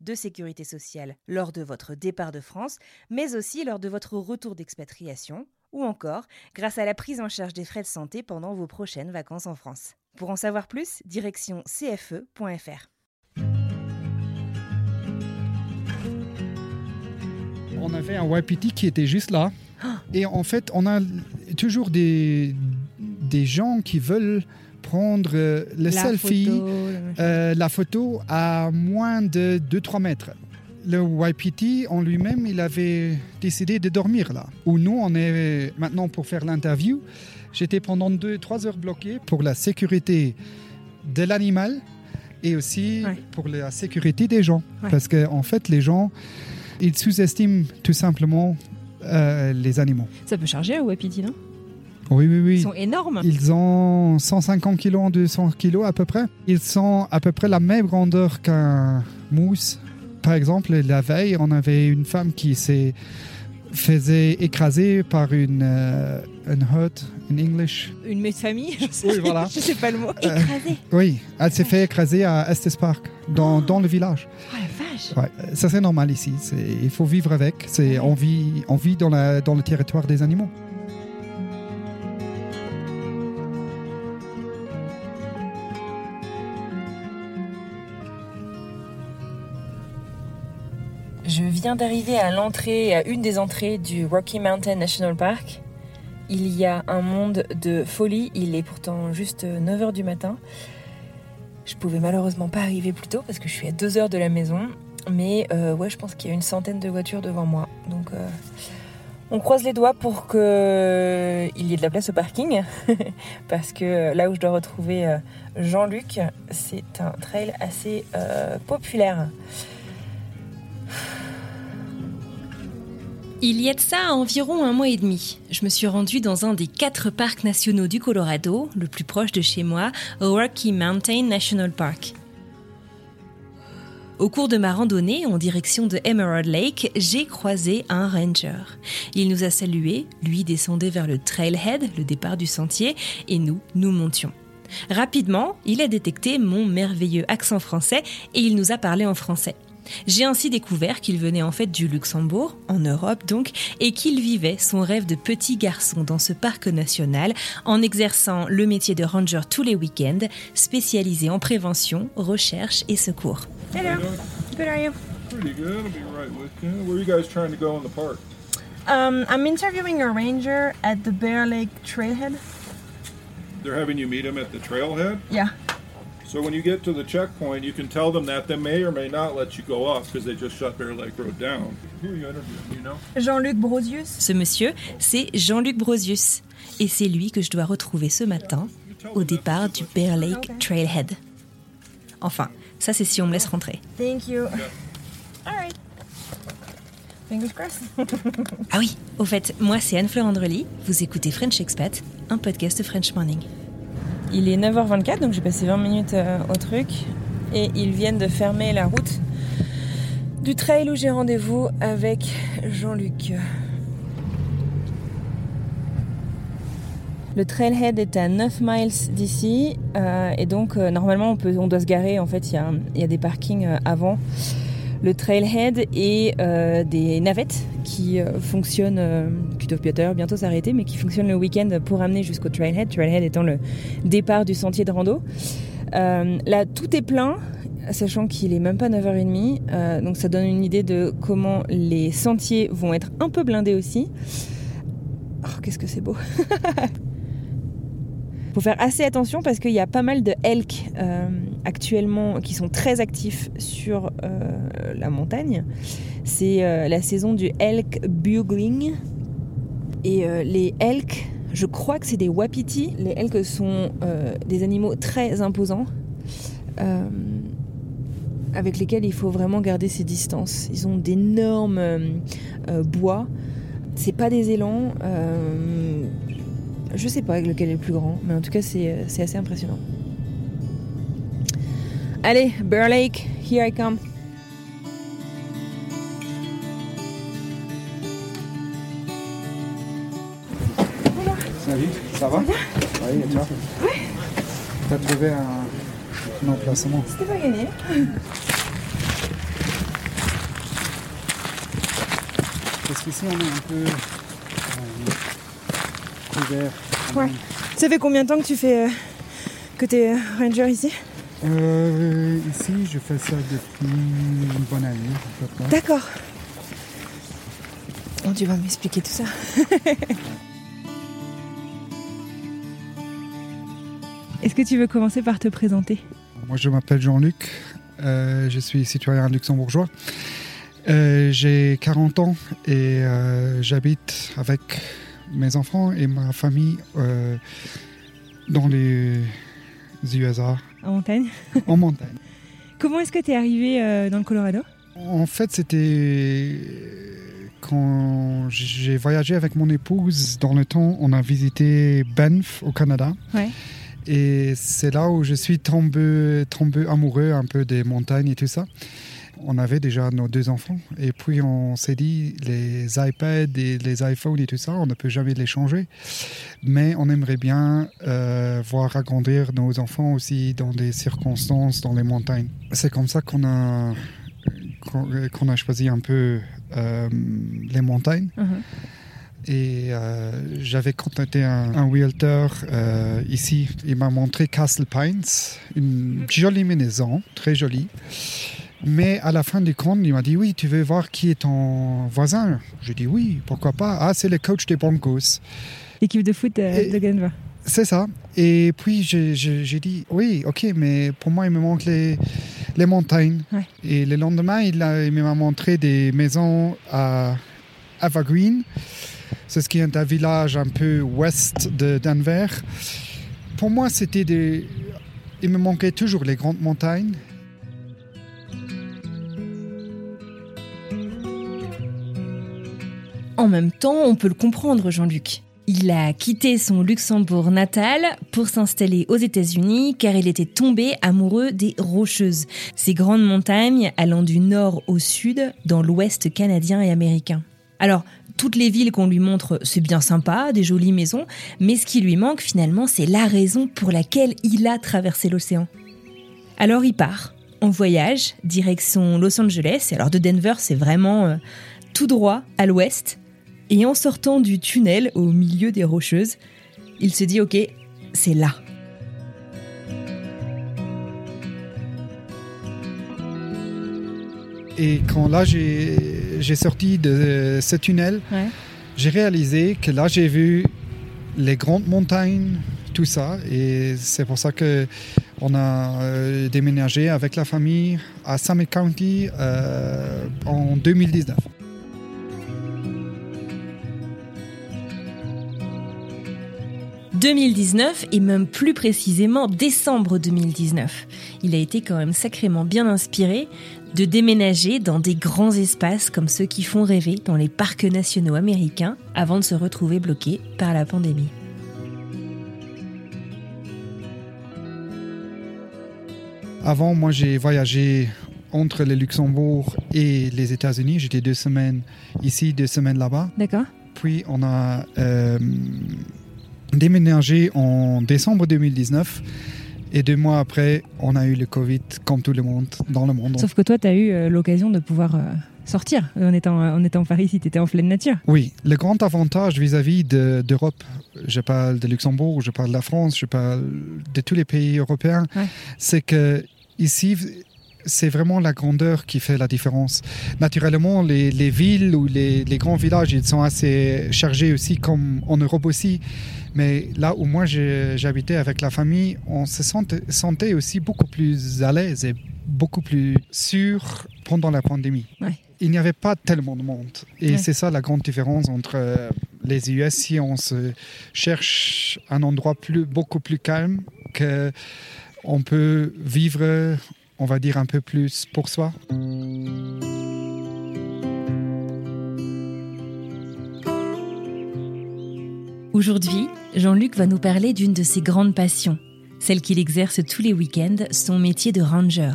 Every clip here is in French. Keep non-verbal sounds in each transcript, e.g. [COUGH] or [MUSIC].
de sécurité sociale lors de votre départ de France, mais aussi lors de votre retour d'expatriation, ou encore grâce à la prise en charge des frais de santé pendant vos prochaines vacances en France. Pour en savoir plus, direction cfe.fr. On avait un YPT qui était juste là. Et en fait, on a toujours des, des gens qui veulent prendre euh, le selfie, euh, la photo à moins de 2-3 mètres. Le YPT en lui-même, il avait décidé de dormir là. Où nous, on est maintenant pour faire l'interview. J'étais pendant 2-3 heures bloqué pour la sécurité de l'animal et aussi Ouais. pour la sécurité des gens. Ouais. Parce qu'en en fait, les gens, ils sous-estiment tout simplement euh, les animaux. Ça peut charger à Wapiti, non? Oui, oui, oui. Ils sont énormes. Ils ont 150 kilos, 200 kilos à peu près. Ils sont à peu près la même grandeur qu'un mousse. Par exemple, la veille, on avait une femme qui s'est faisait écraser par une euh, une hurt in English. Une famille, je sais, Oui, voilà. [LAUGHS] je sais pas le mot. Euh. Oui, elle s'est fait écraser à Estes Park, dans, dans le village. Oh la vache. Ouais, ça c'est normal ici. C'est- Il faut vivre avec. C'est on vit, on vit dans, la, dans le territoire des animaux. Je viens d'arriver à l'entrée, à une des entrées du Rocky Mountain National Park. Il y a un monde de folie. Il est pourtant juste 9h du matin. Je pouvais malheureusement pas arriver plus tôt parce que je suis à 2 heures de la maison. Mais euh, ouais, je pense qu'il y a une centaine de voitures devant moi. Donc euh, on croise les doigts pour qu'il y ait de la place au parking. [LAUGHS] parce que là où je dois retrouver euh, Jean-Luc, c'est un trail assez euh, populaire. Il y a de ça environ un mois et demi. Je me suis rendue dans un des quatre parcs nationaux du Colorado, le plus proche de chez moi, Rocky Mountain National Park. Au cours de ma randonnée en direction de Emerald Lake, j'ai croisé un ranger. Il nous a salués, lui descendait vers le trailhead, le départ du sentier, et nous, nous montions. Rapidement, il a détecté mon merveilleux accent français et il nous a parlé en français. J'ai ainsi découvert qu'il venait en fait du Luxembourg, en Europe donc, et qu'il vivait son rêve de petit garçon dans ce parc national en exerçant le métier de ranger tous les week-ends, spécialisé en prévention, recherche et secours. Hello. Good are you? Pretty good. I'll be right with you. Where are you guys trying to go in the park? Um, I'm interviewing a ranger at the Bear Lake Trailhead. They're having you meet them at the trailhead? Yeah. So when you get to the checkpoint, you can tell them that they may or may not let you go up because they just shut Bear Lake Road down. Who are you interviewing? You know? Jean-Luc Brosius. Ce monsieur, c'est Jean-Luc Brosius, et c'est lui que je dois retrouver ce matin au départ du Bear Lake Trailhead. Enfin, ça c'est si on me laisse rentrer. Thank you. All right. Fingers crossed. Ah oui, au fait, moi c'est Anne-Fleur Andrely, vous écoutez French Expat, un podcast de French Morning. Il est 9h24, donc j'ai passé 20 minutes euh, au truc. Et ils viennent de fermer la route du trail où j'ai rendez-vous avec Jean-Luc. Le trailhead est à 9 miles d'ici. euh, et donc, euh, normalement, on, doit se garer. En fait, il y a, des parkings avant le trailhead et euh, des navettes qui euh, fonctionnent, euh, qui doivent bientôt, s'arrêter, mais qui fonctionnent le week-end pour amener jusqu'au trailhead. Trailhead étant le départ du sentier de rando. Euh, là, tout est plein, sachant qu'il est même pas 9h30. euh, donc ça donne une idée de comment les sentiers vont être un peu blindés aussi. Oh, qu'est-ce que c'est beau. [LAUGHS] faut faire assez attention parce qu'il y a pas mal de elk euh, actuellement qui sont très actifs sur euh, la montagne. C'est euh, la saison du elk bugling. Et les elks, je crois que c'est des wapiti. Les elks sont des animaux très imposants avec lesquels il faut vraiment garder ses distances. Ils ont d'énormes bois. C'est pas des élans. Je sais pas lequel est le plus grand, mais en tout cas, c'est euh, assez impressionnant. Allez, Bear Lake, here I come. Salut, ça va? Oui, et toi? Oui. T'as trouvé un, un emplacement C'était pas gagné. Parce qu'ici, on est un peu Ouais. Ça fait combien de temps que tu fais euh, que tu es ranger ici? Euh, Ici, je fais ça depuis une bonne année. D'accord. Oh, tu vas m'expliquer tout ça. [LAUGHS] Est-ce que tu veux commencer par te présenter? Moi, je m'appelle Jean-Luc. Euh, je suis citoyen luxembourgeois. Euh, j'ai 40 ans et j'habite avec mes enfants et ma famille euh, dans les USA. En montagne En montagne. [LAUGHS] Comment est-ce que tu es arrivé euh, dans le Colorado? En fait, c'était quand j'ai voyagé avec mon épouse dans le temps, on a visité Banff au Canada. Ouais. Et c'est là où je suis tombé, tombé amoureux un peu des montagnes et tout ça on avait déjà nos deux enfants. Et puis on s'est dit, les iPads et les iPhones et tout ça, on ne peut jamais les changer. Mais on aimerait bien euh, voir agrandir nos enfants aussi dans des circonstances dans les montagnes. C'est comme ça qu'on a, qu'on a choisi un peu euh, les montagnes. Uh-huh. Et euh, j'avais contacté un, un realtor ici. Il m'a montré Castle Pines, une jolie maison, très jolie. Mais à la fin du compte, il m'a dit Oui, tu veux voir qui est ton voisin J'ai dit Oui, pourquoi pas Ah, c'est le coach des Broncos. L'équipe de foot de, Denver. C'est ça. Et puis j'ai dit Oui, ok, mais pour moi, il me manque les, les montagnes. Et le lendemain, il, il m'a montré des maisons à Evergreen. C'est ce qui est un village un peu ouest de Denver. Pour moi, c'était des. Il me manquait toujours les grandes montagnes En même temps, on peut le comprendre, Jean-Luc. Il a quitté son Luxembourg natal pour s'installer aux États-Unis car il était tombé amoureux des Rocheuses, ces grandes montagnes allant du nord au sud dans l'ouest canadien et américain. Alors, toutes les villes qu'on lui montre, c'est bien sympa, des jolies maisons, mais ce qui lui manque finalement, c'est la raison pour laquelle il a traversé l'océan. Alors il part, en voyage, direction Los Angeles, alors de Denver, c'est vraiment euh, tout droit à l'ouest, et en sortant du tunnel au milieu des rocheuses, il se dit ok, c'est là. Et quand là j'ai sorti de ce tunnel, j'ai réalisé que là j'ai vu les grandes montagnes, tout ça. Et c'est pour ça que on a euh, déménagé avec la famille à Summit County euh, en 2019. 2019 et même plus précisément décembre 2019. Il a été quand même sacrément bien inspiré de déménager dans des grands espaces comme ceux qui font rêver dans les parcs nationaux américains avant de se retrouver bloqué par la pandémie. Avant, moi j'ai voyagé entre le Luxembourg et les États-Unis. J'étais deux semaines ici, deux semaines là-bas. D'accord. Puis on a euh, déménagé en décembre 2019. Et deux mois après, on a eu le Covid, comme tout le monde, dans le monde. Sauf que toi, tu as eu euh, l'occasion de pouvoir euh, sortir en étant, en étant en Paris si tu étais en pleine nature. Oui, le grand avantage vis-à-vis d'Europe, je parle de Luxembourg, je parle de la France, je parle de tous les pays européens, c'est que ici, c'est vraiment la grandeur qui fait la différence. Naturellement, les, les villes ou les, les, grands villages, ils sont assez chargés aussi, comme en Europe aussi. Mais là où moi j'habitais avec la famille, on se sentait, aussi beaucoup plus à l'aise et beaucoup plus sûr pendant la pandémie. Ouais. Il n'y avait pas tellement de monde. Et ouais. c'est ça la grande différence entre euh, les US. Si on se cherche un endroit plus, beaucoup plus calme, que on peut vivre, on va dire, un peu plus pour soi. Aujourd'hui, Jean-Luc va nous parler d'une de ses grandes passions, celle qu'il exerce tous les week-ends, son métier de ranger.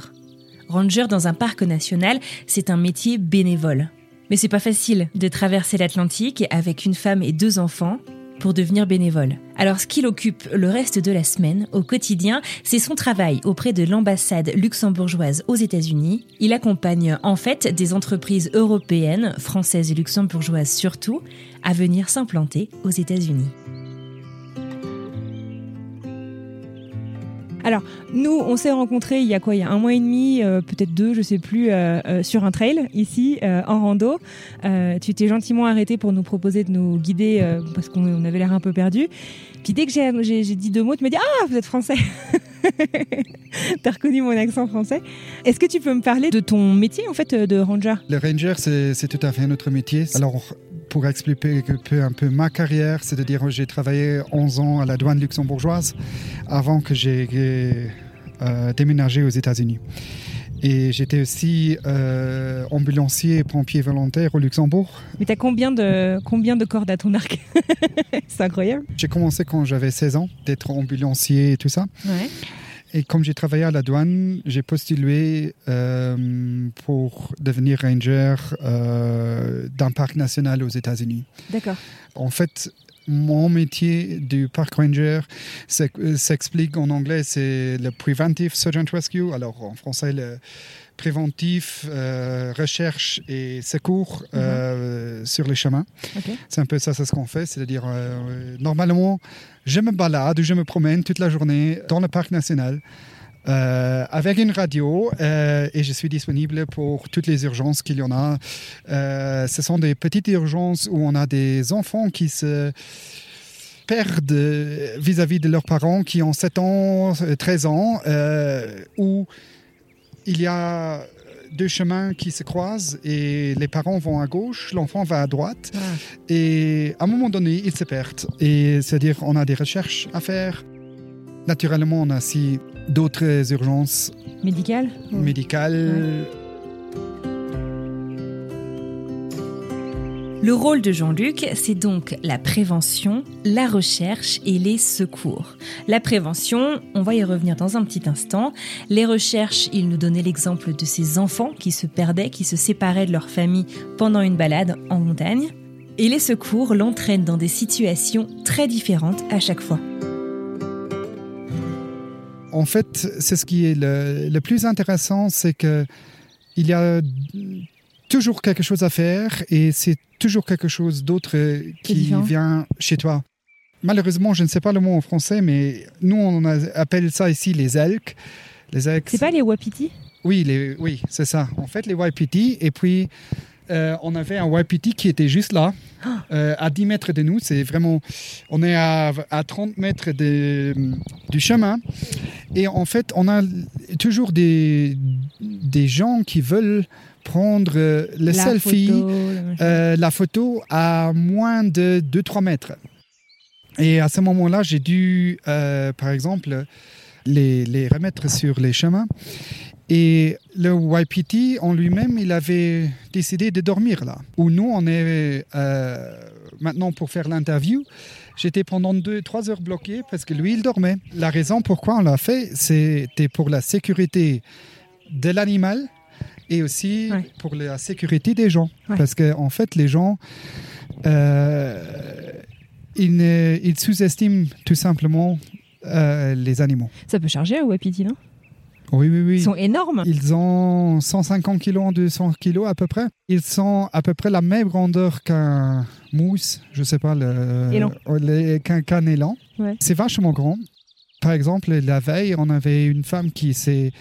Ranger dans un parc national, c'est un métier bénévole. Mais c'est pas facile de traverser l'Atlantique avec une femme et deux enfants pour devenir bénévole. Alors ce qu'il occupe le reste de la semaine, au quotidien, c'est son travail auprès de l'ambassade luxembourgeoise aux États-Unis. Il accompagne en fait des entreprises européennes, françaises et luxembourgeoises surtout, à venir s'implanter aux États-Unis. Alors, nous, on s'est rencontrés il y a quoi Il y a un mois et demi, euh, peut-être deux, je sais plus, euh, euh, sur un trail ici, en rando. tu t'es gentiment arrêté pour nous proposer de nous guider parce qu'on avait l'air un peu perdu. Puis dès que j'ai dit deux mots, tu m'as dit Ah, vous êtes français [LAUGHS] T'as reconnu mon accent français. Est-ce que tu peux me parler de ton métier en fait de ranger? Le ranger, c'est tout à fait notre métier. Alors, pour expliquer un peu, ma carrière, c'est-à-dire que j'ai travaillé 11 ans à la douane luxembourgeoise avant que j'ai euh, déménagé aux États-Unis. Et j'étais aussi euh, ambulancier et pompier volontaire au Luxembourg. Mais tu as combien de, combien de cordes à ton arc? [LAUGHS] C'est incroyable. J'ai commencé quand j'avais 16 ans d'être ambulancier et tout ça. Ouais. Et comme j'ai travaillé à la douane, j'ai postulé euh, pour devenir ranger euh, d'un parc national aux États-Unis. D'accord. En fait, mon métier du park ranger s'explique en anglais, c'est le preventive search and rescue. Alors en français, le préventif, euh, recherche et secours euh, sur les chemins. Okay. C'est un peu ça, c'est ce qu'on fait. C'est-à-dire, euh, normalement, je me balade, je me promène toute la journée dans le parc national. Euh, avec une radio euh, et je suis disponible pour toutes les urgences qu'il y en a. Euh, ce sont des petites urgences où on a des enfants qui se perdent vis-à-vis -vis de leurs parents qui ont 7 ans, 13 ans, où il y a deux chemins qui se croisent et les parents vont à gauche, l'enfant va à droite. Ah. Et à un moment donné, ils se perdent. Et c'est-à-dire, on a des recherches à faire. Naturellement, on a aussi d'autres urgences médicales. Médicales. Ouais. Le rôle de Jean-Luc, c'est donc la prévention, la recherche et les secours. La prévention, on va y revenir dans un petit instant. Les recherches, il nous donnait l'exemple de ces enfants qui se perdaient, qui se séparaient de leur famille pendant une balade en montagne. Et les secours l'entraînent dans des situations très différentes à chaque fois. En fait, c'est ce qui est le, le plus intéressant, c'est que il y a toujours quelque chose à faire et c'est toujours quelque chose d'autre qui vient chez toi. Malheureusement, je ne sais pas le mot en français, mais nous, on appelle ça ici les elks. Les elks. C'est pas les wapiti Oui, les, oui c'est ça. En fait, les wapiti. Et puis, euh, on avait un wapiti qui était juste là, euh, à 10 mètres de nous. C'est vraiment. On est à, à 30 mètres de, du chemin. Et en fait, on a toujours des, des gens qui veulent prendre le la selfie, photo, euh, la photo à moins de 2-3 mètres. Et à ce moment-là, j'ai dû, euh, par exemple, les, les, remettre sur les chemins. Et le YPT en lui-même, il avait décidé de dormir là. Où nous, on est euh, maintenant pour faire l'interview. J'étais pendant 2-3 heures bloqué parce que lui, il dormait. La raison pourquoi on l'a fait, c'était pour la sécurité de l'animal et aussi Ouais. pour la sécurité des gens. Ouais. Parce qu'en en fait, les gens, euh, ils, ne- ils sous-estiment tout simplement euh, les animaux. Ça peut charger un wapiti, non? Oui, oui, oui. Ils sont énormes. Ils ont 150 kilos, 200 kilos à peu près. Ils sont à peu près la même grandeur qu'un mousse, je sais pas, le- qu'un qu'un élan. Ouais. C'est vachement grand. Par exemple, la veille, on avait une femme qui s'est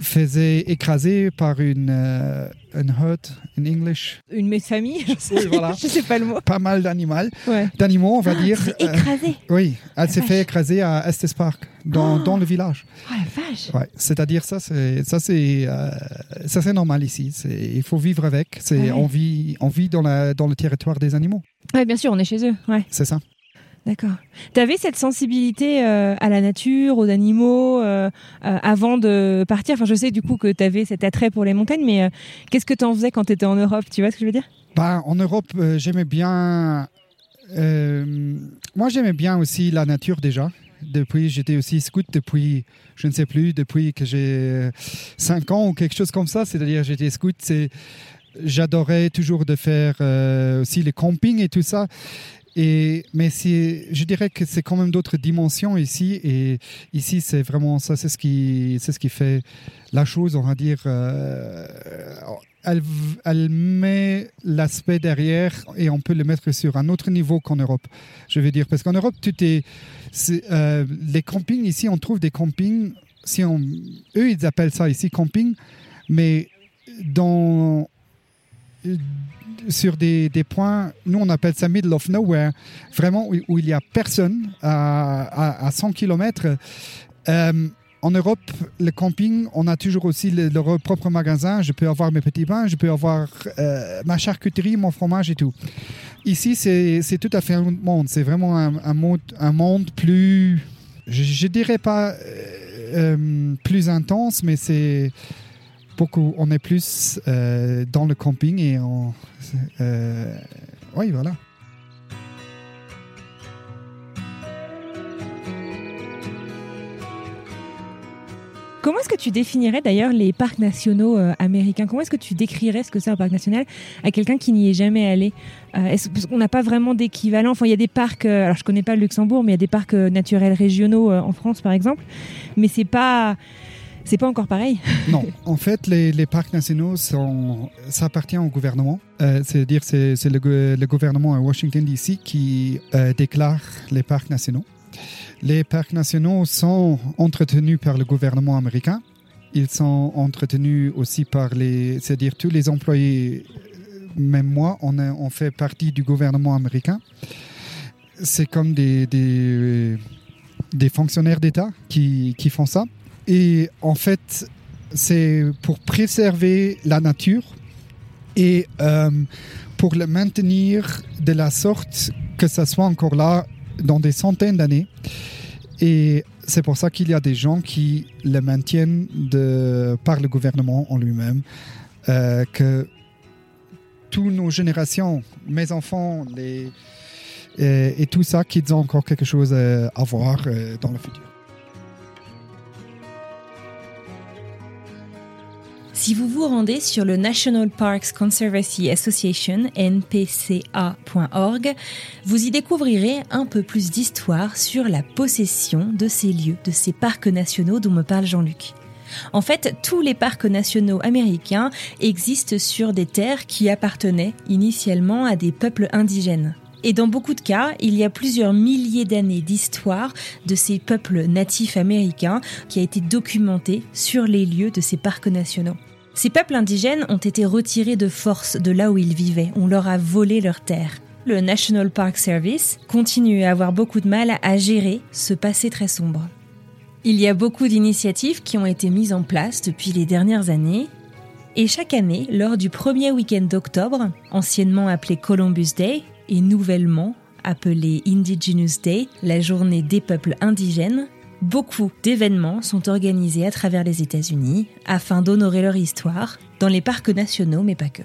faisait écraser par une, euh, une herd in English. Une famille je sais, Oui, voilà. [LAUGHS] je sais pas le mot. Pas mal d'animaux, Ouais. d'animaux, on va dire. C'est Euh, écrasé. oui, elle s'est fait écraser à Estes Park, dans, Oh. dans le village. Oh la vache. Ouais, c'est-à-dire ça, c'est ça, c'est euh, ça, c'est normal ici. Il faut vivre avec. C'est Ouais. on vit on vit dans la dans le territoire des animaux. Ouais, bien sûr, on est chez eux. Ouais. C'est ça. D'accord. Tu avais cette sensibilité euh, à la nature, aux animaux, euh, euh, avant de partir? Enfin, je sais du coup que tu avais cet attrait pour les montagnes, mais qu'est-ce que tu en faisais quand tu étais en Europe? Tu vois ce que je veux dire? Bah, en Europe, j'aimais bien. moi, j'aimais bien aussi la nature déjà. Depuis, j'étais aussi scout depuis, je ne sais plus, depuis que j'ai 5 ans ou quelque chose comme ça. C'est-à-dire, j'étais scout. J'adorais toujours de faire aussi les campings et tout ça. Mais je dirais que c'est quand même d'autres dimensions ici. Et ici, c'est vraiment ça, c'est ce qui, ce qui fait la chose, on va dire. euh, elle, met l'aspect derrière et on peut le mettre sur un autre niveau qu'en Europe. Je veux dire, parce qu'en Europe, euh, les campings ici, on trouve des campings. Si on, eux, ils appellent ça ici camping, mais dans sur des, points, nous on appelle ça middle of nowhere, vraiment où, il n'y a personne à, à, à 100 km. en Europe, le camping, on a toujours aussi le- leur propre magasin. Je peux avoir mes petits pains, je peux avoir euh, ma charcuterie, mon fromage et tout. Ici, c'est tout à fait un autre monde. C'est vraiment un, monde, un monde plus, je, je dirais pas euh, euh, plus intense, mais c'est beaucoup. On est plus euh, dans le camping et on. euh, oui, voilà. Comment est-ce que tu définirais d'ailleurs les parcs nationaux euh, américains? Comment est-ce que tu décrirais ce que c'est un parc national à quelqu'un qui n'y est jamais allé? Parce qu'on n'a pas vraiment d'équivalent? Enfin, il y a des parcs. alors, je connais pas le Luxembourg, mais il y a des parcs naturels régionaux en France, par exemple. Mais c'est pas, c'est pas encore pareil? [LAUGHS] Non, en fait, les, parcs nationaux, ça appartient au gouvernement. Euh, C'est-à-dire, c'est le, gou- le gouvernement à Washington, D.C. qui euh, déclare les parcs nationaux. Les parcs nationaux sont entretenus par le gouvernement américain. Ils sont entretenus aussi par les, c'est-à-dire tous les employés. euh, Même moi, on, fait partie du gouvernement américain. C'est comme des, fonctionnaires d'État qui font ça. Et en fait, c'est pour préserver la nature et euh, pour le maintenir de la sorte que ça soit encore là dans des centaines d'années. Et c'est pour ça qu'il y a des gens qui le maintiennent de, par le gouvernement en lui-même, euh, que toutes nos générations, mes enfants, les, et, et tout ça, qu'ils ont encore quelque chose euh, à voir euh, dans le futur. Si vous vous rendez sur le National Parks Conservancy Association, npca.org, vous y découvrirez un peu plus d'histoire sur la possession de ces lieux, de ces parcs nationaux dont me parle Jean-Luc. En fait, tous les parcs nationaux américains existent sur des terres qui appartenaient initialement à des peuples indigènes. Et dans beaucoup de cas, il y a plusieurs milliers d'années d'histoire de ces peuples natifs américains qui a été documentée sur les lieux de ces parcs nationaux. Ces peuples indigènes ont été retirés de force de là où ils vivaient, on leur a volé leurs terres. Le National Park Service continue à avoir beaucoup de mal à gérer ce passé très sombre. Il y a beaucoup d'initiatives qui ont été mises en place depuis les dernières années. Et chaque année, lors du premier week-end d'octobre, anciennement appelé Columbus Day et nouvellement appelé Indigenous Day, la journée des peuples indigènes, beaucoup d'événements sont organisés à travers les États-Unis afin d'honorer leur histoire dans les parcs nationaux, mais pas que.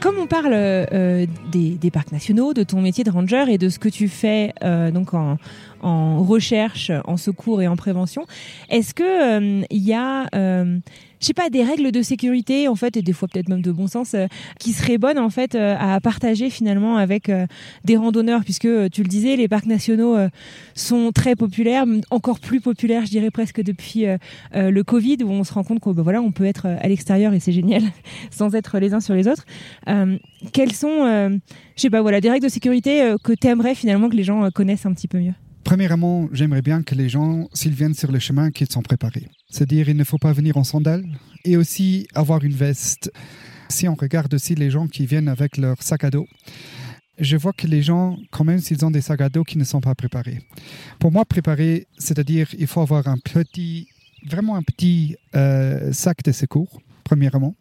Comme on parle euh, des, parcs nationaux, de ton métier de ranger et de ce que tu fais euh, donc en, recherche, en secours et en prévention, est-ce que il y a, euh, je sais pas, des règles de sécurité en fait et des fois peut-être même de bon sens euh, qui seraient bonnes en fait euh, à partager finalement avec euh, des randonneurs puisque tu le disais, les parcs nationaux sont très populaires, encore plus populaires, je dirais presque depuis le Covid où on se rend compte qu'on ben voilà, on peut être à l'extérieur et c'est génial [LAUGHS] sans être les uns sur les autres. Quelles sont, je sais pas, voilà, des règles de sécurité que tu aimerais finalement que les gens connaissent un petit peu mieux? Premièrement, j'aimerais bien que les gens, s'ils viennent sur le chemin, qu'ils sont préparés. C'est-à-dire, il ne faut pas venir en sandales et aussi avoir une veste. Si on regarde aussi les gens qui viennent avec leur sac à dos, je vois que les gens, quand même, s'ils ont des sacs à dos qui ne sont pas préparés. Pour moi, préparer, c'est-à-dire, il faut avoir un petit, vraiment un petit euh, sac de secours, premièrement.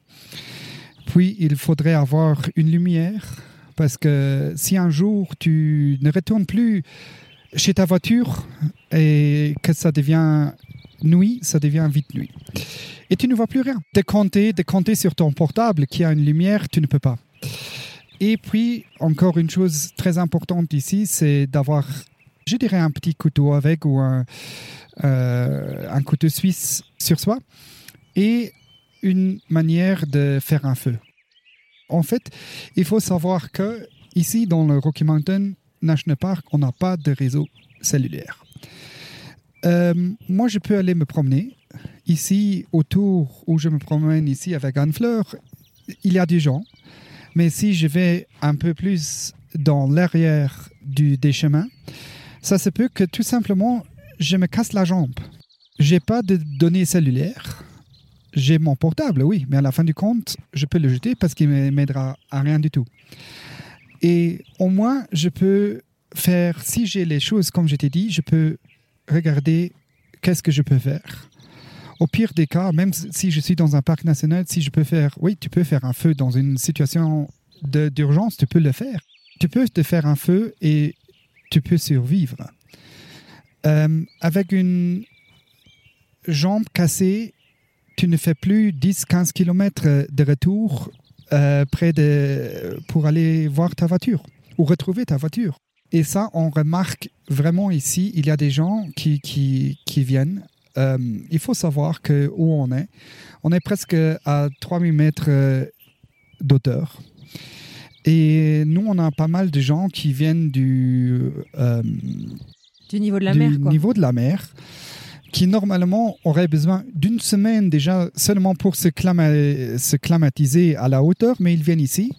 Puis, il faudrait avoir une lumière, parce que si un jour tu ne retournes plus chez ta voiture et que ça devient nuit, ça devient vite nuit. Et tu ne vois plus rien. Décompter, décompter sur ton portable qui a une lumière, tu ne peux pas. Et puis, encore une chose très importante ici, c'est d'avoir, je dirais, un petit couteau avec ou un, euh, un couteau suisse sur soi et une manière de faire un feu. En fait, il faut savoir que ici, dans le Rocky Mountain National Park, on n'a pas de réseau cellulaire. Euh, moi, je peux aller me promener. Ici, autour où je me promène ici avec Anne Fleur, il y a des gens. Mais si je vais un peu plus dans l'arrière des chemins, ça se peut que tout simplement, je me casse la jambe. J'ai pas de données cellulaires. J'ai mon portable, oui, mais à la fin du compte, je peux le jeter parce qu'il m'aidera à rien du tout. Et au moins, je peux faire, si j'ai les choses comme je t'ai dit, je peux regarder qu'est-ce que je peux faire? Au pire des cas, même si je suis dans un parc national, si je peux faire, oui, tu peux faire un feu dans une situation d'urgence, tu peux le faire. Tu peux te faire un feu et tu peux survivre. Euh, avec une jambe cassée, tu ne fais plus 10-15 km de retour euh, près de, pour aller voir ta voiture ou retrouver ta voiture. Et ça, on remarque vraiment ici, il y a des gens qui, qui, qui viennent euh, il faut savoir que où on est, on est presque à 3000 mètres euh, d'auteur. Et nous, on a pas mal de gens qui viennent du, euh, du niveau de la mer. niveau de la mer qui normalement auraient besoin d'une semaine déjà seulement pour se, se, climatiser à la hauteur, mais ils viennent ici.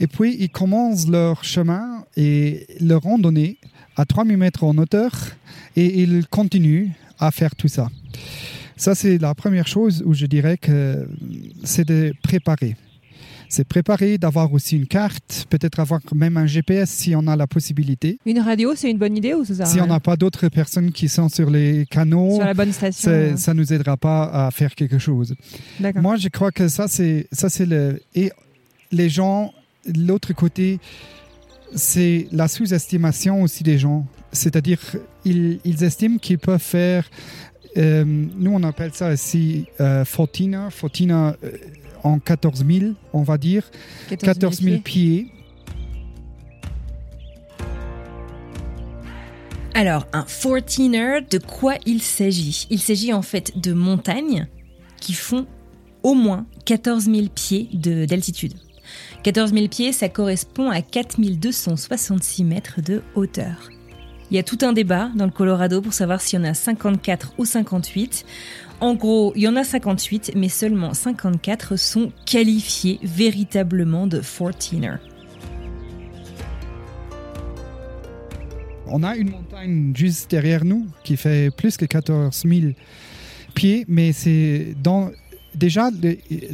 Et puis, ils commencent leur chemin et leur randonnée à 3000 mètres en hauteur et ils continuent à faire tout ça. Ça, c'est la première chose où je dirais que c'est de préparer. C'est préparer, d'avoir aussi une carte, peut-être avoir même un GPS si on a la possibilité. Une radio, c'est une bonne idée ou ça Si on n'a pas d'autres personnes qui sont sur les canaux, sur la bonne station, hein. ça nous aidera pas à faire quelque chose. Moi, je crois que ça, c'est ça, c'est le et les gens, l'autre côté, c'est la sous-estimation aussi des gens. C'est-à-dire, ils, ils, estiment qu'ils peuvent faire, euh, nous on appelle ça ici euh, Fortina, Fortina euh, en 14 000, on va dire, 14 000, pieds. Alors, un 14er, de quoi il s'agit? Il s'agit en fait de montagnes qui font au moins 14 000 pieds d'altitude. 14 000 pieds, ça correspond à 4 266 mètres de hauteur. Il y a tout un débat dans le Colorado pour savoir s'il y en a 54 ou 58. En gros, il y en a 58, mais seulement 54 sont qualifiés véritablement de 14er. On a une montagne juste derrière nous qui fait plus que 14 000 pieds, mais c'est dans déjà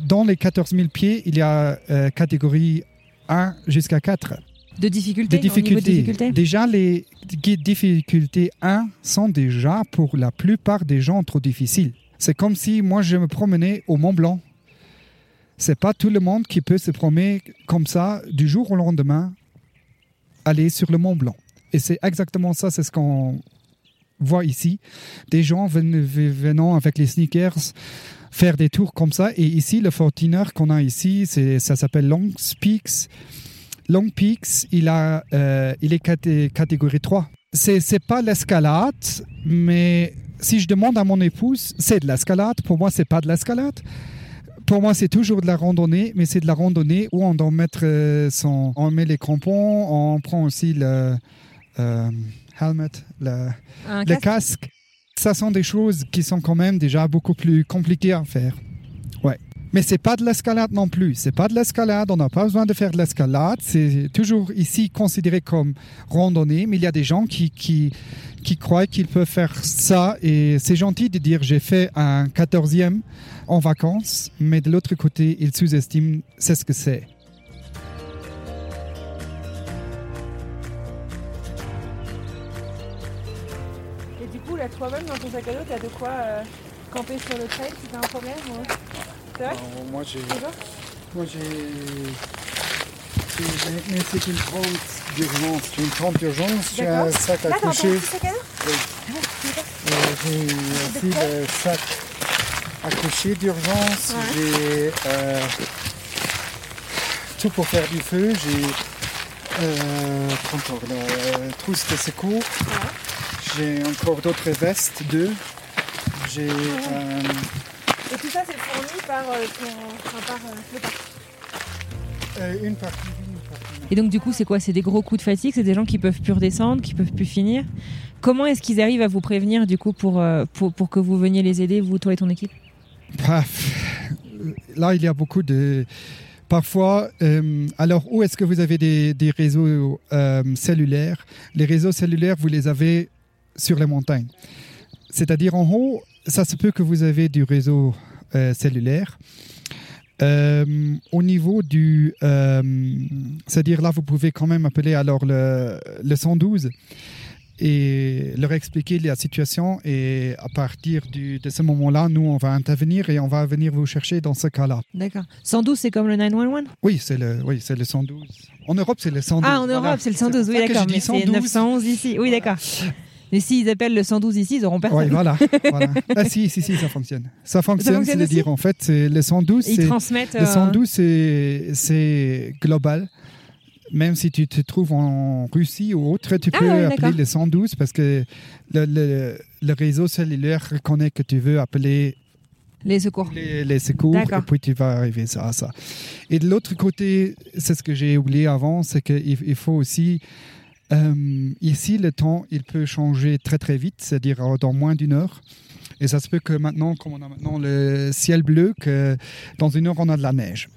dans les 14 000 pieds, il y a euh, catégorie 1 jusqu'à 4. De difficulté, de difficulté. Déjà, les difficultés 1 sont déjà pour la plupart des gens trop difficiles. C'est comme si moi je me promenais au Mont Blanc. C'est pas tout le monde qui peut se promener comme ça du jour au lendemain, aller sur le Mont Blanc. Et c'est exactement ça, c'est ce qu'on voit ici. Des gens venant avec les sneakers faire des tours comme ça. Et ici, le Fortiner qu'on a ici, ça s'appelle Long Peaks. Long Peaks, il, a, euh, il est catégorie 3. C'est n'est pas l'escalade, mais si je demande à mon épouse, c'est de l'escalade. Pour moi, c'est pas de l'escalade. Pour moi, c'est toujours de la randonnée, mais c'est de la randonnée où on doit mettre euh, son, on met les crampons, on prend aussi le euh, helmet, le, le casque. Ça sont des choses qui sont quand même déjà beaucoup plus compliquées à faire. Ouais. Mais c'est pas de l'escalade non plus. C'est pas de l'escalade. On n'a pas besoin de faire de l'escalade. C'est toujours ici considéré comme randonnée. Mais il y a des gens qui, qui, croient qu'ils peuvent faire ça. Et c'est gentil de dire j'ai fait un 14e en vacances. Mais de l'autre côté, ils sous-estiment c'est ce que c'est. Toi-même, dans ton sac à dos, t'as de quoi euh, camper sur le trail si t'as un problème ou... C'est vrai moi, j'ai. Moi, j'ai. Mais c'est une trente d'urgence. J'ai une trente d'urgence. J'ai un D'accord. sac à Là, t'as un coucher. petit sac à dos Oui. Ah. Euh, J'ai aussi le sac à coucher d'urgence. Ouais. J'ai euh, tout pour faire du feu. J'ai euh, encore, la trousse de secours. J'ai encore d'autres vestes, deux. J'ai euh, Et tout ça, c'est fourni par, euh, ton... enfin, par euh, le parc. euh, une partie. Et donc, du coup, c'est quoi? C'est des gros coups de fatigue? C'est des gens qui peuvent plus redescendre, qui peuvent plus finir? Comment est-ce qu'ils arrivent à vous prévenir, du coup, pour, euh, pour, pour que vous veniez les aider, vous, toi et ton équipe? Paf. Là, il y a beaucoup de. Parfois, euh, alors où est-ce que vous avez des, des réseaux euh, cellulaires? Les réseaux cellulaires, vous les avez sur les montagnes. C'est-à-dire en haut, ça se peut que vous avez du réseau euh, cellulaire. Euh, au niveau du, euh, c'est-à-dire là, vous pouvez quand même appeler alors le, le 112 et leur expliquer la situation et à partir du- de ce moment-là, nous, on va intervenir et on va venir vous chercher dans ce cas-là. D'accord. 112, c'est comme le 911 Oui, c'est le, oui, c'est le 112. En Europe, c'est le 112. Ah, en voilà. Europe, c'est le 112, pour oui, d'accord. Mais c'est 112. 911 ici. Oui, d'accord. Mais s'ils appellent le 112 ici, ils auront personne. Oui, voilà. [LAUGHS] voilà. Ah, si, si, si, ça fonctionne. Ça fonctionne, fonctionne c'est de dire, aussi en fait, le 112, Et ils transmettent. Le euh, 112, c'est- c'est global. Même si tu te trouves en Russie ou autre, tu Ah peux ouais, appeler le 112 parce que le, le- le réseau cellulaire reconnaît que tu veux appeler les secours. les, les secours et puis tu vas arriver ça, à ça. Et de l'autre côté, c'est ce que j'ai oublié avant, c'est qu'il il faut aussi... euh, ici, le temps, il peut changer très très vite, c'est-à-dire euh, dans moins d'une heure. Et ça se peut que maintenant, comme on a maintenant le ciel bleu, que dans une heure, on a de la neige.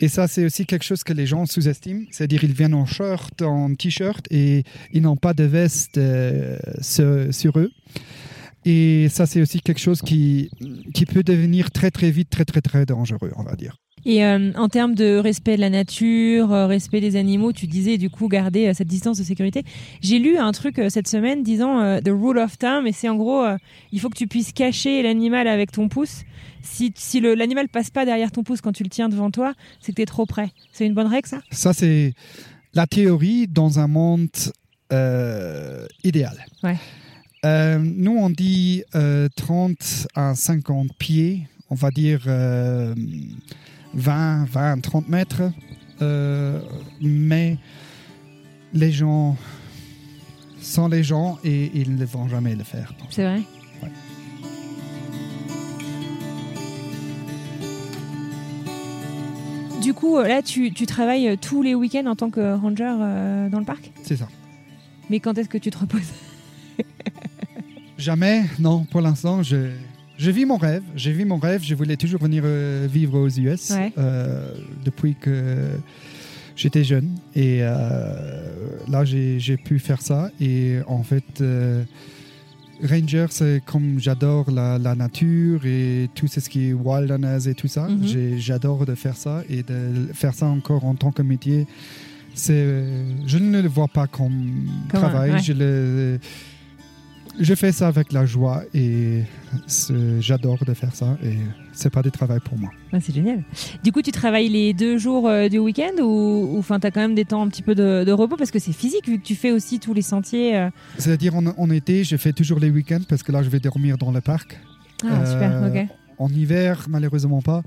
Et ça, c'est aussi quelque chose que les gens sous-estiment, c'est-à-dire ils viennent en short, en t-shirt et ils n'ont pas de veste euh, sur, sur eux. Et ça, c'est aussi quelque chose qui, qui peut devenir très très vite, très très très dangereux, on va dire. Et euh, en termes de respect de la nature, euh, respect des animaux, tu disais du coup garder euh, cette distance de sécurité. J'ai lu un truc cette semaine disant the rule of thumb, et c'est en gros, il faut que tu puisses cacher l'animal avec ton pouce. Si, si l'animal passe pas derrière ton pouce quand tu le tiens devant toi, c'est que tu es trop près. C'est une bonne règle ça? Ça, c'est la théorie dans un monde euh, idéal. Ouais. Euh, nous, on dit euh, 30 à 50 pieds, on va dire 20, 20, 30 mètres. Euh, mais les gens sont les gens et ils ne vont jamais le faire. C'est vrai? Ouais. Du coup, euh, là, tu, tu travailles euh, tous les week-ends en tant que ranger euh, dans le parc? C'est ça. Mais quand est-ce que tu te reposes? Jamais, non, pour l'instant, je, je vis mon rêve. Je vis mon rêve. Je voulais toujours venir euh, vivre aux US Ouais. euh, depuis que j'étais jeune. Et euh, là, j'ai j'ai pu faire ça. Et en fait, euh, Ranger, c'est comme j'adore la, la nature et tout ce qui est wilderness et tout ça. J'ai- J'adore de faire ça et de faire ça encore en tant que métier. C'est, je ne le vois pas comme, Comme un- travail. ouais. Je le, je fais ça avec la joie et j'adore de faire ça et c'est pas du travail pour moi. Ah, c'est génial. Du coup, tu travailles les deux jours euh, du week-end ou enfin tu as quand même des temps un petit peu de, de repos parce que c'est physique vu que tu fais aussi tous les sentiers. euh. C'est-à-dire en, en été, je fais toujours les week-ends parce que là, je vais dormir dans le parc. Ah, super, Euh, ok. En hiver, malheureusement pas,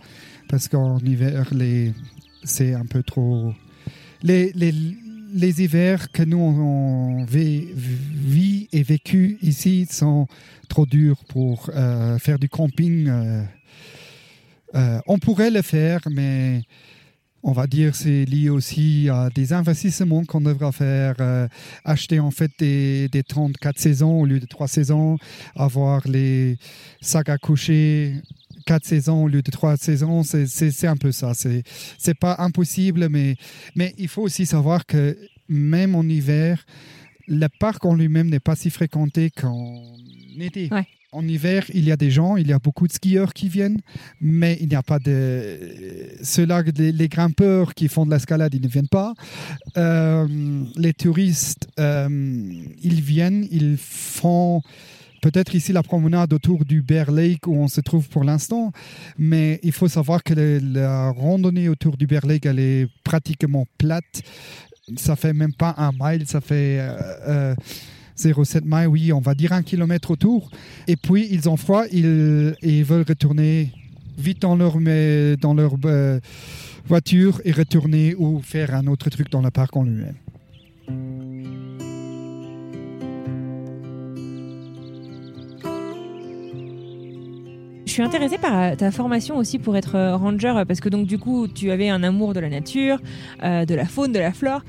parce qu'en hiver, les... c'est un peu trop. Les, les, les hivers que nous on vit, et vécu ici sont trop durs pour euh, faire du camping. euh. Euh, on pourrait le faire, mais on va dire c'est lié aussi à des investissements qu'on devra faire. acheter en fait des, des 34 saisons au lieu de 3 saisons, avoir les sacs à coucher quatre saisons au lieu de trois saisons. C'est un peu ça. C'est pas impossible, mais, mais il faut aussi savoir que même en hiver, le parc en lui-même n'est pas si fréquenté qu'en été. En hiver, il y a des gens, il y a beaucoup de skieurs qui viennent, mais il n'y a pas de. Ceux-là, les, grimpeurs qui font de l'escalade, ils ne viennent pas. Euh, les touristes, euh, ils viennent, ils font peut-être ici la promenade autour du Bear Lake où on se trouve pour l'instant, mais il faut savoir que la randonnée autour du Bear Lake, elle est pratiquement plate. Ça fait même pas un mile, ça fait. Euh, 0,7 miles, oui, on va dire un kilomètre autour. Et puis, ils ont froid, ils, veulent retourner vite dans leur, dans leur euh, voiture et retourner ou faire un autre truc dans le parc en lui-même. Je suis intéressée par euh, ta formation aussi pour être euh, ranger parce que donc du coup tu avais un amour de la nature, euh, de la faune, de la flore.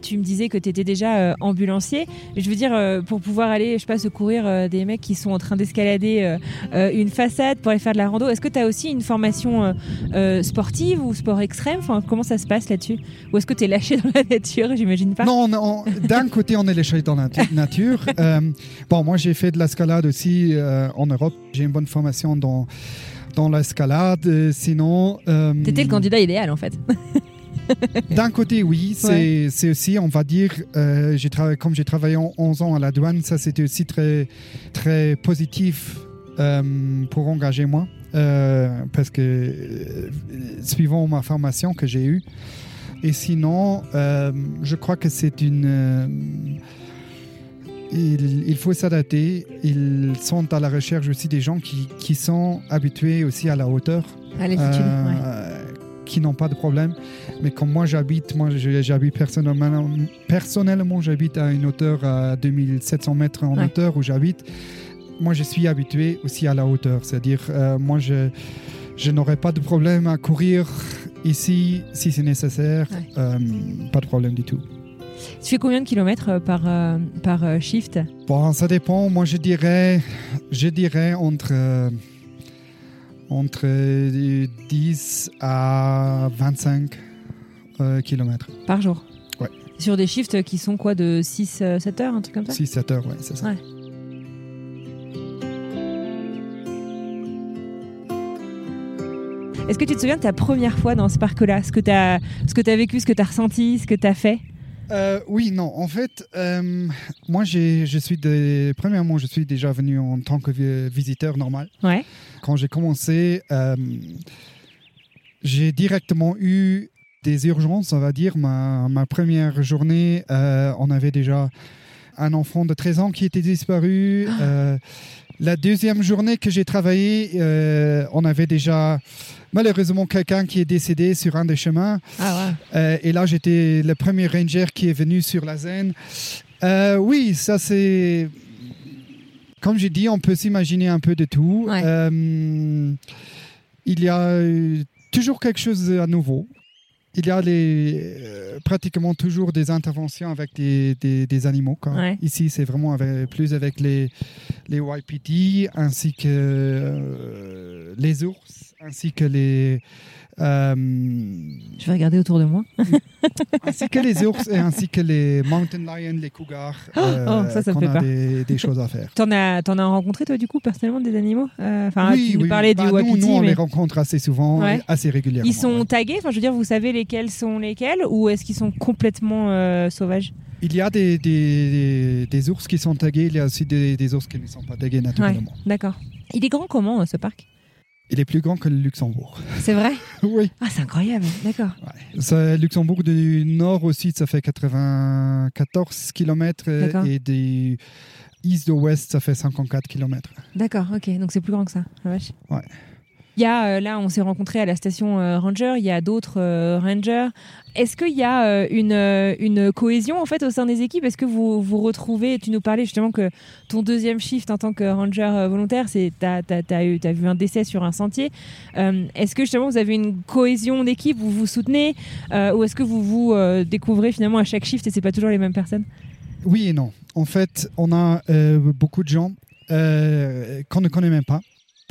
tu me disais que tu étais déjà ambulancier. Je veux dire pour pouvoir aller, je sais pas, secourir des mecs qui sont en train d'escalader une façade pour aller faire de la rando. Est-ce que tu as aussi une formation sportive ou sport extrême? Comment ça se passe là-dessus? Ou est-ce que tu es lâché dans la nature J'imagine pas? Non, d'un côté on est lâché dans la nature. bon, moi j'ai fait de l'escalade aussi en Europe. J'ai une bonne formation dans, dans l'escalade. Euh, sinon. Euh, T'étais le candidat idéal en fait. [LAUGHS] D'un côté, oui, c'est aussi, on va dire, euh, travaillé, comme j'ai travaillé en 11 ans à la douane, ça c'était aussi très, très positif euh, pour engager moi, parce que suivant ma formation que j'ai eue, et sinon, je crois que c'est une il, faut s'adapter. Ils sont à la recherche aussi des gens qui, qui sont habitués aussi à la hauteur. euh, Qui n'ont pas de problème. Mais comme moi j'habite, moi j'habite personnellement, personnellement j'habite à une hauteur à 2700 mètres en hauteur où j'habite. Moi je suis habitué aussi à la hauteur. C'est-à-dire, euh, moi je, je n'aurais pas de problème à courir ici si c'est nécessaire. Euh, pas de problème du tout. Tu fais combien de kilomètres euh, par, euh, par euh, shift? Bon, ça dépend. Moi, je dirais, je dirais entre, entre 10 à 25 kilomètres. Par jour? Ouais. Sur des shifts qui sont quoi, de 6-7 heures, un truc comme ça? 6-7 heures, ouais, c'est ça. Est-ce que tu te souviens de ta première fois dans ce parc-là? Ce que tu as, as vécu, ce que tu as ressenti, ce que tu as fait? Euh, oui, non. En fait, euh, moi, je suis de, premièrement, je suis déjà venu en tant que visiteur normal. Ouais. Quand j'ai commencé, euh, j'ai directement eu des urgences, on va dire. Ma, ma première journée, on avait déjà un enfant de 13 ans qui était disparu. Ah. La deuxième journée que j'ai travaillé, on avait déjà malheureusement quelqu'un qui est décédé sur un des chemins. Ah euh, et là, j'étais le premier ranger qui est venu sur la Seine. Euh, oui, ça c'est. Comme j'ai dit, on peut s'imaginer un peu de tout. Euh, il y a toujours quelque chose à nouveau. Il y a les, pratiquement toujours des interventions avec des, des, animaux. Ici, c'est vraiment avec, plus avec les, les YPT ainsi que les ours ainsi que les. Euh, je vais regarder autour de moi. [LAUGHS] ainsi que les ours et ainsi que les mountain lions, les cougars. [GASPS] Oh, euh, ça, ça me fait a peur. Des, des, choses à faire. T'en as, en as rencontré toi du coup personnellement des animaux? Euh, Enfin, oui, tu nous parlais du bah, wapiti, nous, nous, on mais... les rencontre assez souvent, assez régulièrement. Ils sont tagués? Enfin, je veux dire, vous savez lesquels sont lesquels ou est-ce qu'ils sont complètement sauvages? Il y a des, des, des, ours qui sont tagués, il y a aussi des, des ours qui ne sont pas tagués naturellement. D'accord. Il est grand comment ce parc? Il est plus grand que le Luxembourg. C'est vrai? [LAUGHS] Oui. Ah, c'est incroyable, d'accord. Ouais. Luxembourg du nord aussi, ça fait 94 km et du east au ouest, ça fait 54 km. D'accord, ok, donc c'est plus grand que ça. Ouais. Il y a, euh, là, on s'est rencontrés à la station euh, Ranger, il y a d'autres euh, Rangers. Est-ce qu'il y a une, cohésion en fait au sein des équipes? Est-ce que vous vous retrouvez Tu nous parlais justement que ton deuxième shift en tant que ranger volontaire, c'est tu as, vu un décès sur un sentier. est-ce que justement vous avez une cohésion d'équipe? Vous vous soutenez? Ou est-ce que vous vous découvrez finalement à chaque shift et c'est pas toujours les mêmes personnes? Oui et non. En fait, on a beaucoup de gens qu'on ne connaît même pas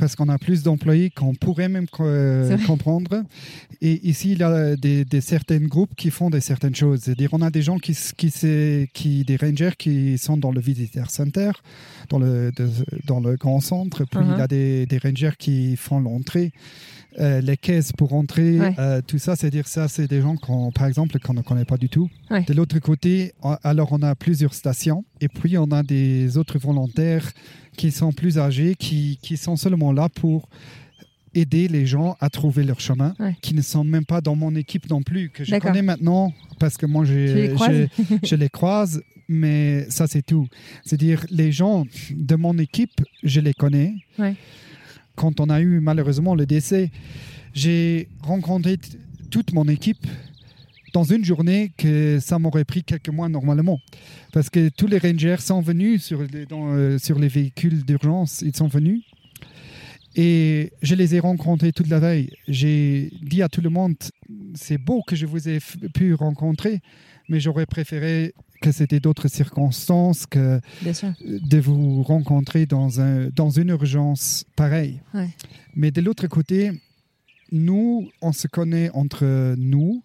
parce qu'on a plus d'employés qu'on pourrait même euh, comprendre. Et ici, il y a des, certains groupes qui font des certaines choses. C'est-à-dire, on a des gens qui, qui, qui, des rangers qui sont dans le visitor center, dans le, dans le grand centre. Puis il y a uh-huh. des, des rangers qui font l'entrée. Euh, les caisses pour entrer, euh, tout ça, c'est-à-dire ça, c'est des gens, qu'on, par exemple, qu'on ne connaît pas du tout. De l'autre côté, alors on a plusieurs stations et puis on a des autres volontaires qui sont plus âgés, qui, qui sont seulement là pour aider les gens à trouver leur chemin, qui ne sont même pas dans mon équipe non plus, que je connais maintenant parce que moi je les croise, mais ça c'est tout. C'est-à-dire les gens de mon équipe, je les connais. Ouais quand on a eu malheureusement le décès, j'ai rencontré toute mon équipe dans une journée que ça m'aurait pris quelques mois normalement. Parce que tous les rangers sont venus sur les, euh, sur les véhicules d'urgence, ils sont venus. Et je les ai rencontrés toute la veille. J'ai dit à tout le monde, c'est beau que je vous ai pu rencontrer, mais j'aurais préféré que c'était d'autres circonstances que de vous rencontrer dans, un, dans une urgence pareille. Mais de l'autre côté, nous, on se connaît entre nous,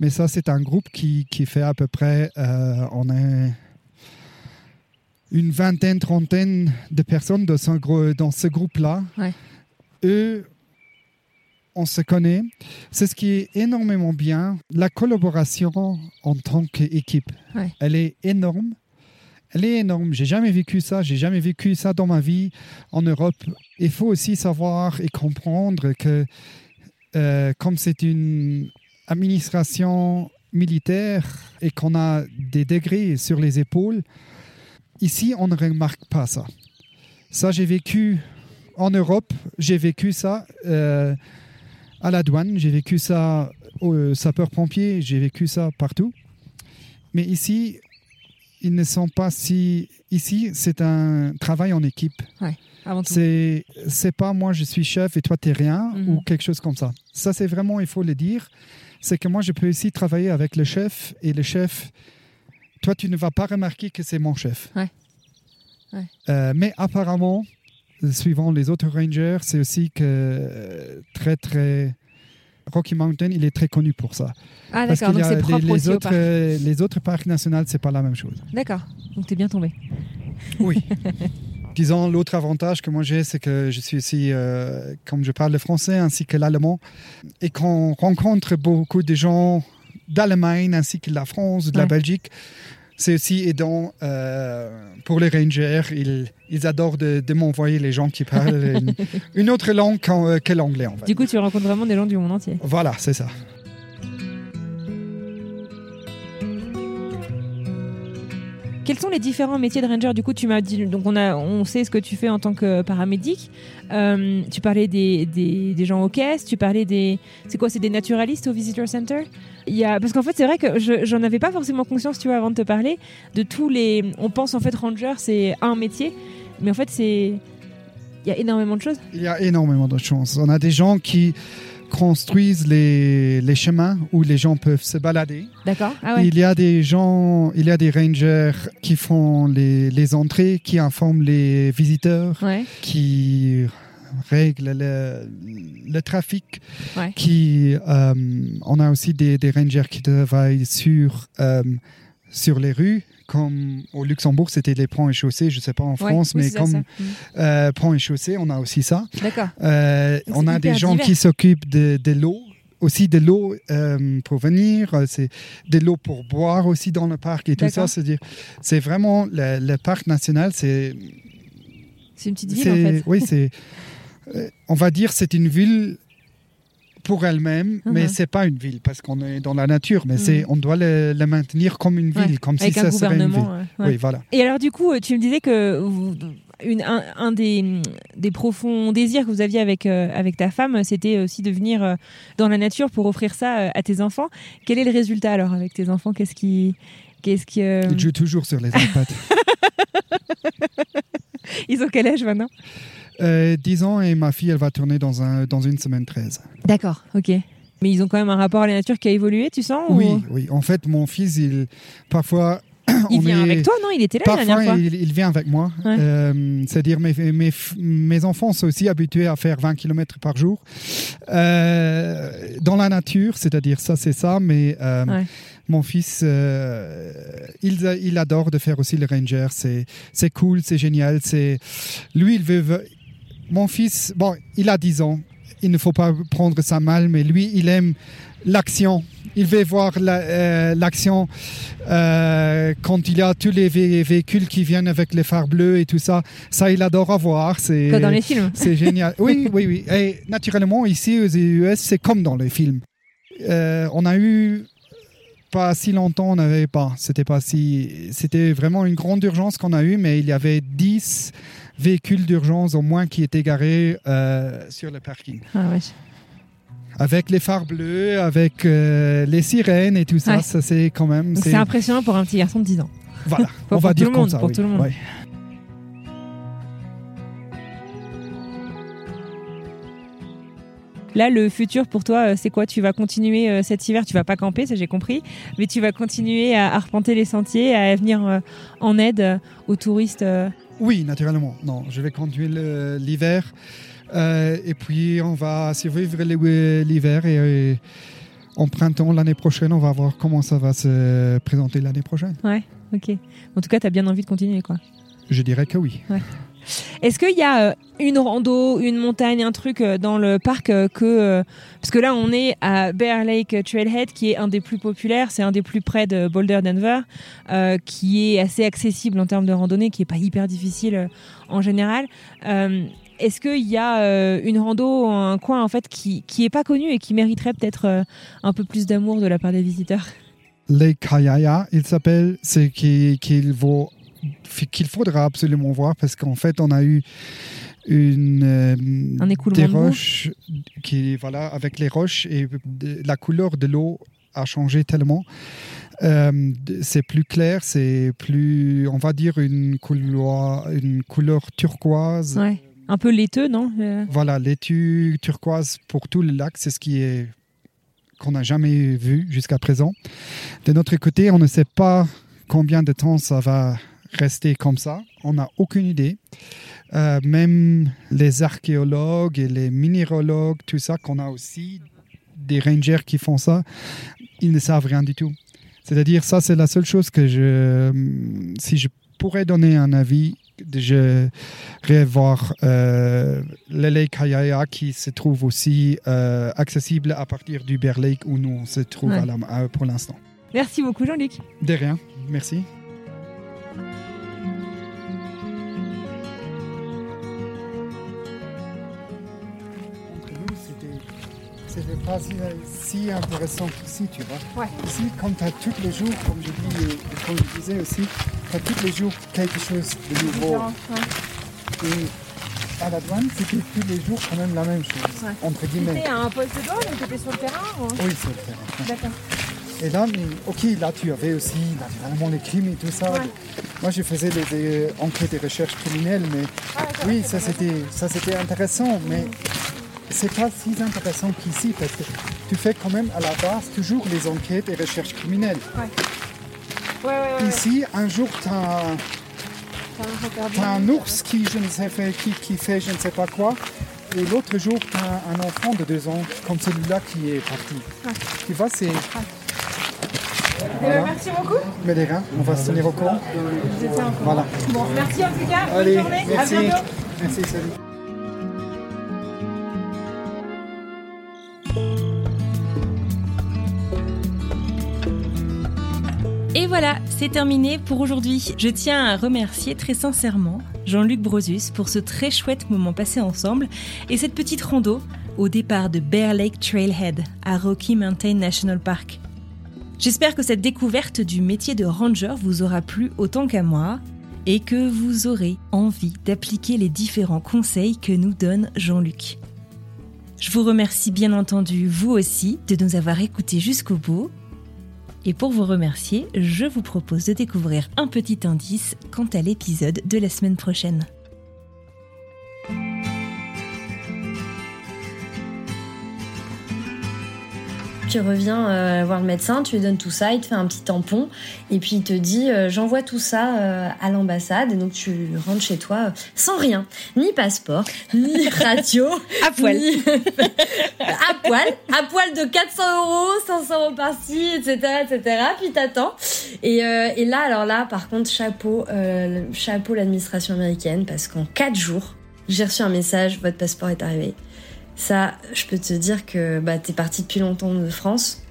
mais ça, c'est un groupe qui, qui, fait à peu près, euh, on est une vingtaine, trentaine de personnes dans ce, dans ce groupe-là. Eux, on se connaît. C'est ce qui est énormément bien. La collaboration en tant qu'équipe, elle est énorme. Elle est énorme. J'ai jamais vécu ça. J'ai jamais vécu ça dans ma vie en Europe. Il faut aussi savoir et comprendre que euh, comme c'est une administration militaire et qu'on a des degrés sur les épaules, ici on ne remarque pas ça. Ça, j'ai vécu en Europe. J'ai vécu ça. Euh, à la douane, j'ai vécu ça au euh, sapeur-pompier, j'ai vécu ça partout. Mais ici, ils ne sont pas si. Ici, c'est un travail en équipe. Ouais, c'est pas moi, je suis chef et toi, t'es rien, mhm. ou quelque chose comme ça. Ça, c'est vraiment, il faut le dire. C'est que moi, je peux aussi travailler avec le chef et le chef, toi, tu ne vas pas remarquer que c'est mon chef. Ouais. Euh, mais apparemment, suivant les autres rangers, c'est aussi que euh, très très Rocky Mountain, il est très connu pour ça. Ah d'accord, donc c'est propre les, aussi autres, les autres parcs nationaux, c'est pas la même chose. D'accord, donc tu es bien tombé. Oui. [LAUGHS] Disons, l'autre avantage que moi j'ai, c'est que je suis aussi, euh, comme je parle le français ainsi que l'allemand, et qu'on rencontre beaucoup de gens d'Allemagne ainsi que de la France, de la Belgique, c'est aussi aidant euh, pour les rangers. Ils, ils adorent de, m'envoyer les gens qui parlent une, [LAUGHS] autre langue euh, que l'anglais. En fait. Du coup, tu rencontres vraiment des gens du monde entier. Voilà, c'est ça. Quels sont les différents métiers de ranger? Du coup, tu m'as dit, donc on, a, on sait ce que tu fais en tant que paramédic. Euh, tu parlais des, des, des, gens aux caisses, tu parlais des. C'est quoi C'est des naturalistes au Visitor Center? Il y a, Parce qu'en fait, c'est vrai que j'en avais pas forcément conscience, tu vois, avant de te parler, de tous les. On pense en fait ranger, c'est un métier, mais en fait, c'est. Il y a énormément de choses. Il y a énormément de choses. On a des gens qui construisent les, les, chemins où les gens peuvent se balader. D'accord. Ah il y a des gens, il y a des rangers qui font les, les entrées, qui informent les visiteurs, qui règlent le, le trafic. Qui, euh, on a aussi des, des, rangers qui travaillent sur, euh, sur les rues comme au Luxembourg, c'était les ponts et chaussées, je ne sais pas en France, mais comme mm. euh, ponts et chaussées, on a aussi ça. D'accord. Euh, on a des gens qui s'occupent de, de l'eau aussi de l'eau euh, pour venir, c'est de l'eau pour boire aussi dans le parc et tout ça. C'est-à-dire, c'est vraiment le, parc national, c'est. C'est une petite ville en fait. Oui, c'est. [LAUGHS] on va dire, c'est une ville pour elle-même, mais uh-huh. c'est pas une ville parce qu'on est dans la nature, mais c'est mm. on doit le, maintenir comme une ville, comme si ça serait une ville. Oui, voilà. Et alors du coup, tu me disais que une, un, des, des, profonds désirs que vous aviez avec, euh, avec ta femme, c'était aussi de venir euh, dans la nature pour offrir ça euh, à tes enfants. Quel est le résultat alors avec tes enfants? Qu'est-ce qui, qu'est-ce qui Ils jouent toujours sur les iPads. [LAUGHS] Ils ont quel âge maintenant? Euh, 10 ans et ma fille, elle va tourner dans, un, dans une semaine 13. D'accord, ok. Mais ils ont quand même un rapport à la nature qui a évolué, tu sens Oui, oui. En fait, mon fils, il, parfois, [CLEARS THROAT] il vient avec toi, non? Il était là Parfois, la dernière fois. Il, il vient avec moi. Ouais. Euh, C'est-à-dire, mes, mes, mes enfants sont aussi habitués à faire 20 km par jour. Euh, dans la nature, c'est-à-dire, ça, c'est ça, mais euh, Ouais. mon fils, il, il adore de faire aussi le ranger. C'est cool, c'est génial. Lui, il veut- Mon fils, bon, il a 10 ans. Il ne faut pas prendre ça mal, mais lui, il aime l'action. Il veut voir la- euh, l'action euh, quand il y a tous les vé- véhicules qui viennent avec les phares bleus et tout ça. Ça, il adore avoir. C'est dans les films. c'est génial. Oui, [LAUGHS] oui, oui. Et naturellement, ici aux US, c'est comme dans les films. Euh, on a eu pas si longtemps, on n'avait pas. C'était pas si. C'était vraiment une grande urgence qu'on a eue, mais il y avait 10 véhicules d'urgence au moins qui étaient garés euh, sur le parking. Ah ouais. Avec les phares bleus, avec euh, les sirènes et tout ça. Ouais. Ça, c'est quand même. C'est- impressionnant pour un petit garçon de 10 ans. Voilà, [LAUGHS] Pour- on va dire tout le comme monde, ça. pour oui. tout le monde. Ouais. Là, le futur pour toi, euh, c'est quoi? Tu vas continuer euh, cet hiver, tu vas pas camper, ça j'ai compris, mais tu vas continuer à arpenter les sentiers, à venir euh, en aide aux touristes. Oui, naturellement. Non, je vais conduire le- l'hiver. Euh, et puis, on va survivre l'hiver. Et, et en printemps, l'année prochaine, on va voir comment ça va se présenter l'année prochaine. Ouais, ok. En tout cas, tu as bien envie de continuer, quoi. Je dirais que oui. Est-ce qu'il y a euh, une rando, une montagne, un truc euh, dans le parc euh, que... parce que là, on est à Bear Lake Trailhead, qui est un des plus populaires, c'est un des plus près de Boulder, Denver, qui est assez accessible en termes de randonnée, qui est pas hyper difficile en général. Est-ce qu'il y a une rando, un coin en fait qui qui pas connu et qui mériterait peut-être un peu plus d'amour de la part des visiteurs? Lake Hayaya, il s'appelle, c'est qui- qu'il vaut qu'il faudra absolument voir parce qu'en fait on a eu une euh, Un écoulement des de roches qui voilà avec les roches et la couleur de l'eau a changé tellement Euh, c'est plus clair c'est plus on va dire une couleur une couleur turquoise Ouais. Un peu laiteux, non Euh, voilà, l'étui turquoise pour tout le lac, c'est ce qui est qu'on n'a jamais vu jusqu'à présent. De notre côté, on ne sait pas combien de temps ça va rester comme ça. On n'a aucune idée. Euh, même les archéologues et les minéralogues, tout ça, qu'on a aussi des rangers qui font ça, ils ne savent rien du tout. C'est-à-dire, ça, c'est la seule chose que je. Si je pourrais donner un avis, je vais voir euh, le Lake Hayaya qui se trouve aussi euh, accessible à partir du Bear Lake où nous on se trouve Ouais. à la- à- pour l'instant. Merci beaucoup, Jean-Luc. De rien, merci. C'était pas si, si intéressant qu'ici, tu vois. Ouais. Ici, quand tu as tous les jours, comme je, dis, et comme je disais aussi, tu as tous les jours quelque chose de nouveau. Et à la douane, c'était tous les jours quand même la même chose, Ouais. entre guillemets. à un poste de douane ou t'étais sur le terrain Oui, c'est le terrain. D'accord. Et là, mais, ok, là tu avais aussi naturellement les crimes et tout ça. Ouais. Moi, je faisais des, des enquêtes et recherches criminelles, mais oui, ça c'était, ça c'était intéressant, mais c'est pas si intéressant qu'ici parce que tu fais quand même à la base toujours les enquêtes et recherches criminelles. Ouais, ouais, ouais. Ici, un jour, tu as, un ours qui, je ne sais fait, qui, qui fait je ne sais pas quoi, et l'autre jour, tu as un enfant de deux ans comme celui-là qui est parti. Tu vois, c'est. Voilà. Merci beaucoup. Mais les reins, on va se tenir au courant. Voilà. Bon, merci en tout cas. Allez, Bonne journée. merci. À bientôt. Merci, salut. Voilà, c'est terminé pour aujourd'hui. Je tiens à remercier très sincèrement Jean-Luc Brosus pour ce très chouette moment passé ensemble et cette petite rando au départ de Bear Lake Trailhead à Rocky Mountain National Park. J'espère que cette découverte du métier de ranger vous aura plu autant qu'à moi et que vous aurez envie d'appliquer les différents conseils que nous donne Jean-Luc. Je vous remercie bien entendu, vous aussi, de nous avoir écoutés jusqu'au bout. Et pour vous remercier, je vous propose de découvrir un petit indice quant à l'épisode de la semaine prochaine. Tu reviens euh, voir le médecin, tu lui donnes tout ça, il te fait un petit tampon et puis il te dit euh, j'envoie tout ça euh, à l'ambassade et donc tu rentres chez toi sans rien, ni passeport, ni [LAUGHS] radio, à poil, [LAUGHS] à poil, à poil de 400 euros, 500 euros par-ci, etc., etc. Puis t'attends et, et là alors là par contre chapeau, chapeau l'administration américaine parce qu'en 4 jours j'ai reçu un message, votre passeport est arrivé. Ça, je peux te dire que bah, t'es parti depuis longtemps de France,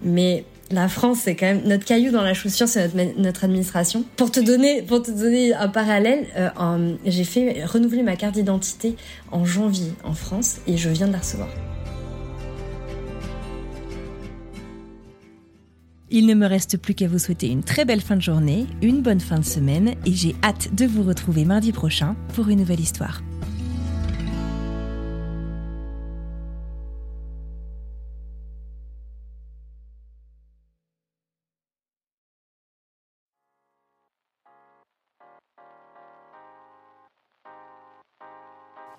mais la France, c'est quand même notre caillou dans la chaussure, c'est notre, administration. Pour te donner, pour te donner un parallèle, euh, j'ai fait renouveler ma carte d'identité en janvier en France et je viens de la recevoir. Il ne me reste plus qu'à vous souhaiter une très belle fin de journée, une bonne fin de semaine et j'ai hâte de vous retrouver mardi prochain pour une nouvelle histoire.